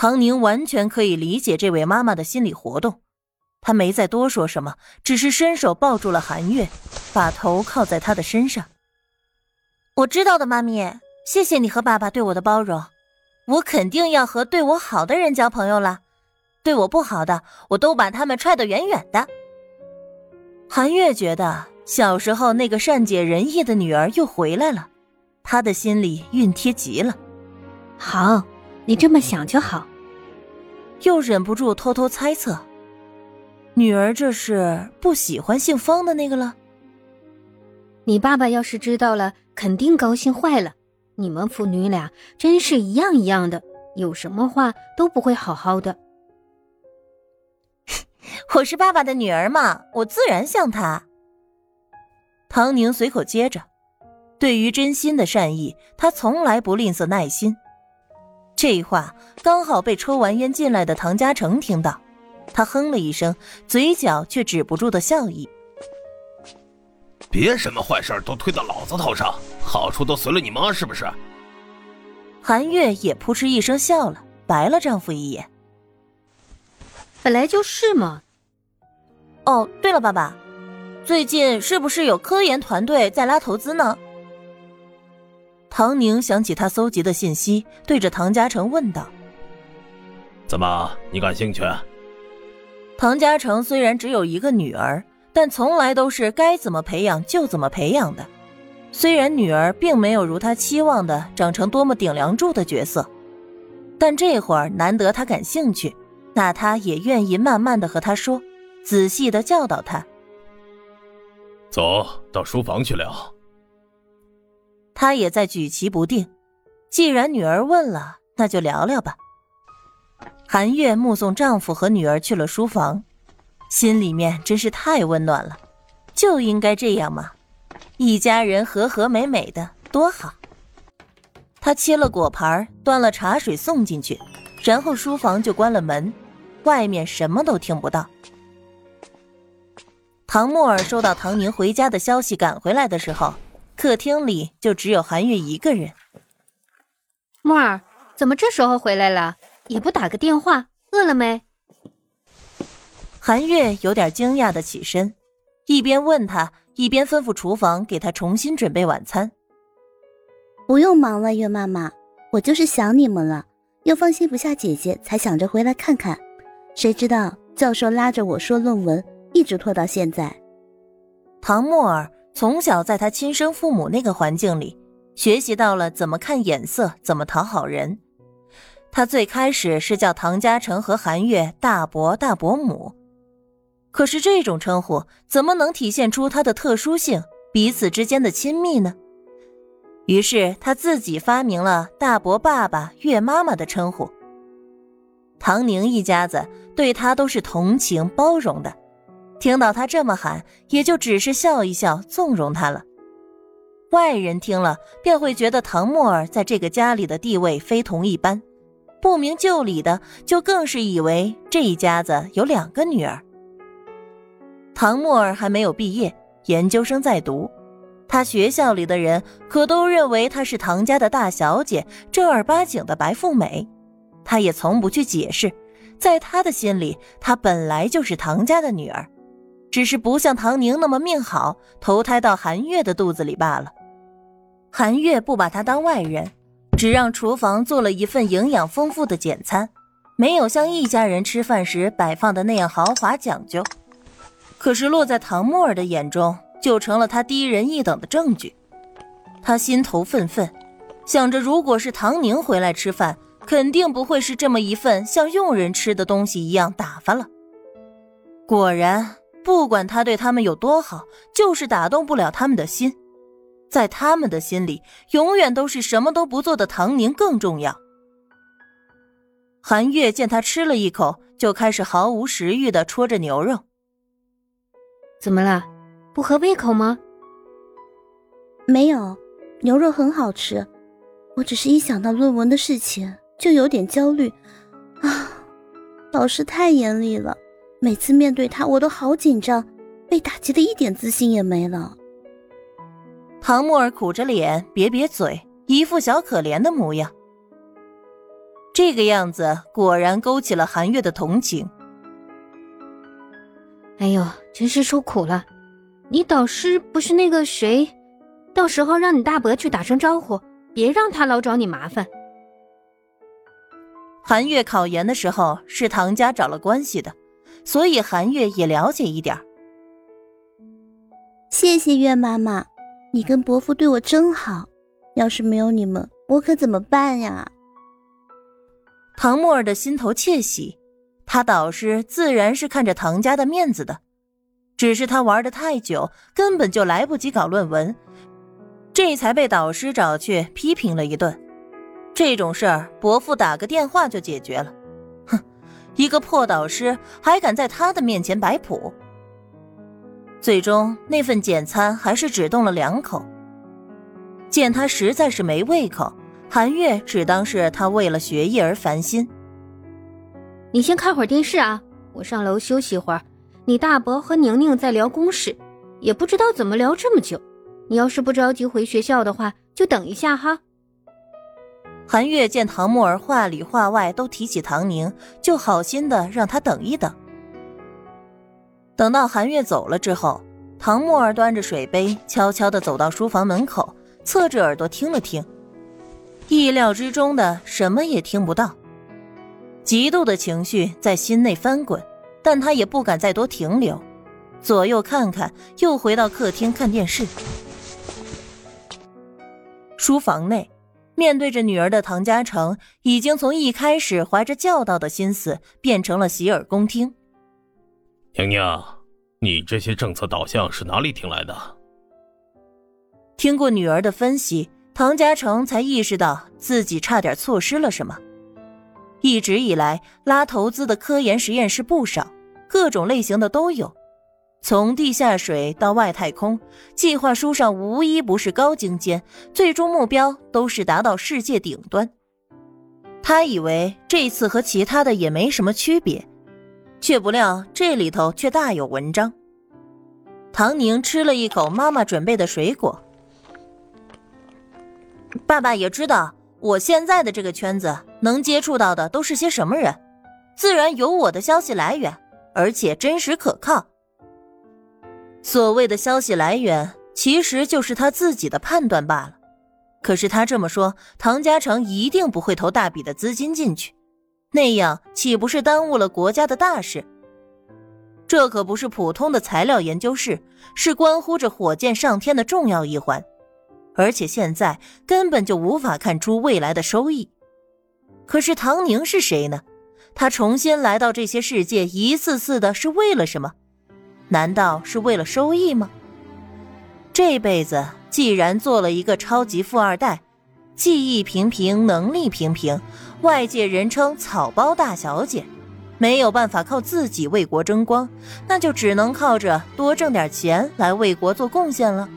唐宁完全可以理解这位妈妈的心理活动，她没再多说什么，只是伸手抱住了韩月，把头靠在她的身上。我知道的，妈咪，谢谢你和爸爸对我的包容，我肯定要和对我好的人交朋友了，对我不好的，我都把他们踹得远远的。韩月觉得小时候那个善解人意的女儿又回来了，她的心里熨帖极了。好，你这么想就好。又忍不住偷偷猜测，女儿这是不喜欢姓方的那个了。你爸爸要是知道了，肯定高兴坏了。你们父女俩真是一样一样的，有什么话都不会好好的。我是爸爸的女儿嘛，我自然像他。唐宁随口接着，对于真心的善意，他从来不吝啬耐心。这话刚好被抽完烟进来的唐家成听到，他哼了一声，嘴角却止不住的笑意。别什么坏事都推到老子头上，好处都随了你妈是不是？韩月也扑哧一声笑了，白了丈夫一眼。本来就是嘛。哦，对了，爸爸，最近是不是有科研团队在拉投资呢？唐宁想起他搜集的信息，对着唐嘉诚问道：“怎么，你感兴趣？”唐嘉诚虽然只有一个女儿。但从来都是该怎么培养就怎么培养的。虽然女儿并没有如他期望的长成多么顶梁柱的角色，但这会儿难得他感兴趣，那他也愿意慢慢的和他说，仔细的教导他。走到书房去聊。他也在举棋不定，既然女儿问了，那就聊聊吧。韩月目送丈夫和女儿去了书房。心里面真是太温暖了，就应该这样嘛，一家人和和美美的多好。他切了果盘，端了茶水送进去，然后书房就关了门，外面什么都听不到。唐沫儿收到唐宁回家的消息，赶回来的时候，客厅里就只有韩月一个人。沫儿，怎么这时候回来了？也不打个电话，饿了没？韩月有点惊讶的起身，一边问他，一边吩咐厨房给他重新准备晚餐。不用忙了，月妈妈，我就是想你们了，又放心不下姐姐，才想着回来看看。谁知道教授拉着我说论文，一直拖到现在。唐沫儿从小在他亲生父母那个环境里，学习到了怎么看眼色，怎么讨好人。他最开始是叫唐家成和韩月大伯、大伯母。可是这种称呼怎么能体现出他的特殊性，彼此之间的亲密呢？于是他自己发明了“大伯爸爸、月妈妈”的称呼。唐宁一家子对他都是同情包容的，听到他这么喊，也就只是笑一笑，纵容他了。外人听了便会觉得唐沫儿在这个家里的地位非同一般，不明就里的就更是以为这一家子有两个女儿。唐沫儿还没有毕业，研究生在读。他学校里的人可都认为她是唐家的大小姐，正儿八经的白富美。他也从不去解释，在他的心里，她本来就是唐家的女儿，只是不像唐宁那么命好，投胎到韩月的肚子里罢了。韩月不把她当外人，只让厨房做了一份营养丰富的简餐，没有像一家人吃饭时摆放的那样豪华讲究。可是落在唐沫儿的眼中，就成了他低人一等的证据。他心头愤愤，想着如果是唐宁回来吃饭，肯定不会是这么一份像佣人吃的东西一样打发了。果然，不管他对他们有多好，就是打动不了他们的心。在他们的心里，永远都是什么都不做的唐宁更重要。韩月见他吃了一口，就开始毫无食欲的戳着牛肉。怎么了？不合胃口吗？没有，牛肉很好吃。我只是一想到论文的事情就有点焦虑啊！老师太严厉了，每次面对他我都好紧张，被打击的一点自信也没了。唐沫儿苦着脸，瘪瘪嘴，一副小可怜的模样。这个样子果然勾起了韩月的同情。哎呦，真是受苦了！你导师不是那个谁？到时候让你大伯去打声招呼，别让他老找你麻烦。韩月考研的时候是唐家找了关系的，所以韩月也了解一点。谢谢月妈妈，你跟伯父对我真好。要是没有你们，我可怎么办呀？唐沫儿的心头窃喜，他导师自然是看着唐家的面子的，只是他玩的太久，根本就来不及搞论文，这才被导师找去批评了一顿。这种事儿，伯父打个电话就解决了。一个破导师还敢在他的面前摆谱。最终，那份简餐还是只动了两口。见他实在是没胃口，韩月只当是他为了学业而烦心。你先看会儿电视啊，我上楼休息会儿。你大伯和宁宁在聊公事，也不知道怎么聊这么久。你要是不着急回学校的话，就等一下哈。韩月见唐沫儿话里话外都提起唐宁，就好心的让他等一等。等到韩月走了之后，唐沫儿端着水杯，悄悄的走到书房门口。侧着耳朵听了听，意料之中的什么也听不到。嫉妒的情绪在心内翻滚，但他也不敢再多停留，左右看看，又回到客厅看电视。书房内，面对着女儿的唐家成，已经从一开始怀着教导的心思，变成了洗耳恭听。娘娘，你这些政策导向是哪里听来的？听过女儿的分析，唐家成才意识到自己差点错失了什么。一直以来，拉投资的科研实验室不少，各种类型的都有，从地下水到外太空，计划书上无一不是高精尖，最终目标都是达到世界顶端。他以为这次和其他的也没什么区别，却不料这里头却大有文章。唐宁吃了一口妈妈准备的水果。爸爸也知道我现在的这个圈子能接触到的都是些什么人，自然有我的消息来源，而且真实可靠。所谓的消息来源，其实就是他自己的判断罢了。可是他这么说，唐家成一定不会投大笔的资金进去，那样岂不是耽误了国家的大事？这可不是普通的材料研究室，是关乎着火箭上天的重要一环。而且现在根本就无法看出未来的收益。可是唐宁是谁呢？他重新来到这些世界，一次次的是为了什么？难道是为了收益吗？这辈子既然做了一个超级富二代，技艺平平，能力平平，外界人称草包大小姐，没有办法靠自己为国争光，那就只能靠着多挣点钱来为国做贡献了。